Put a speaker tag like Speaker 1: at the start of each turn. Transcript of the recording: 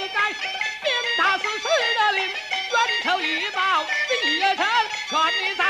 Speaker 1: 应该鞭打死施德，冤仇一报，这义儿真全在。